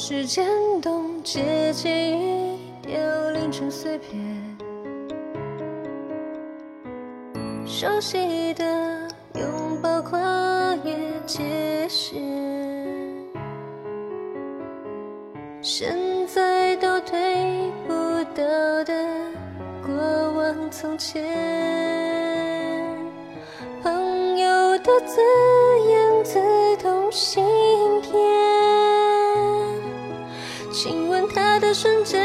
时间冻结记忆，凋零成碎片。熟悉的拥抱，跨越界限。现在都推不到的过往从前，朋友的字眼自痛心亲吻他的瞬间，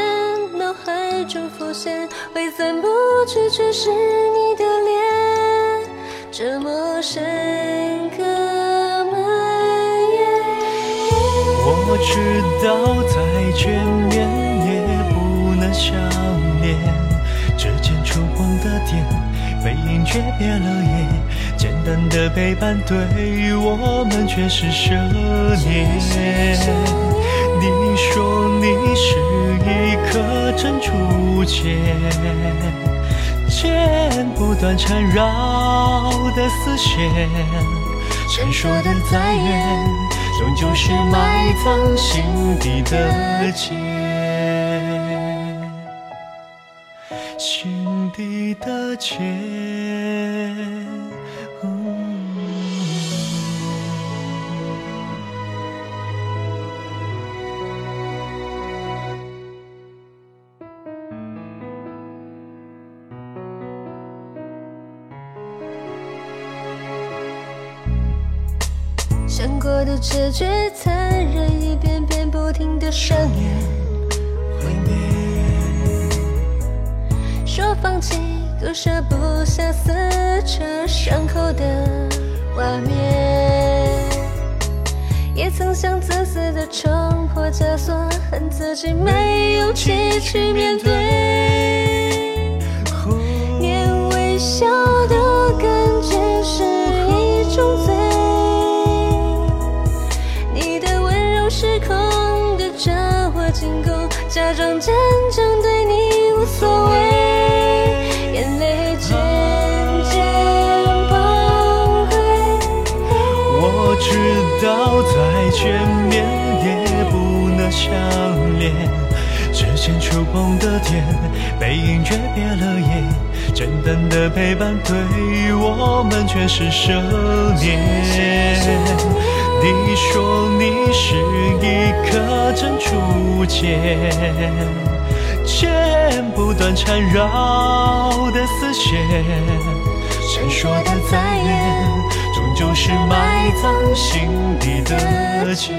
脑海中浮现，挥散不去，却是你的脸，这么深刻蔓延。我知道再见面也不能相恋，指尖触碰的点，背影诀别了夜。简单的陪伴对于我们却是奢念。你说你是一颗珍珠茧，剪不断缠绕的丝线。闪烁的再远，终究是埋藏心底的结，心底的结。想过的结局残忍，一遍遍不停的上演。毁灭，说放弃，割舍不下撕扯伤口的画面。也曾想自私的冲破枷锁，恨自己没勇气去面对。失控的着我进攻，假装坚强对你无所谓，眼泪渐渐崩溃。我知道再见面也不能相恋，指尖触碰的点，背影却别了眼。简单的陪伴对我们却是奢念。你说珠茧，剪不断缠绕的丝线，闪烁的再眼，终究是埋葬心底的结，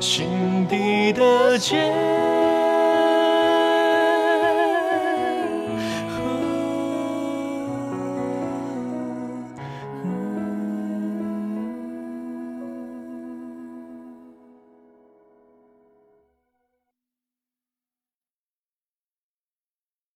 心底的结。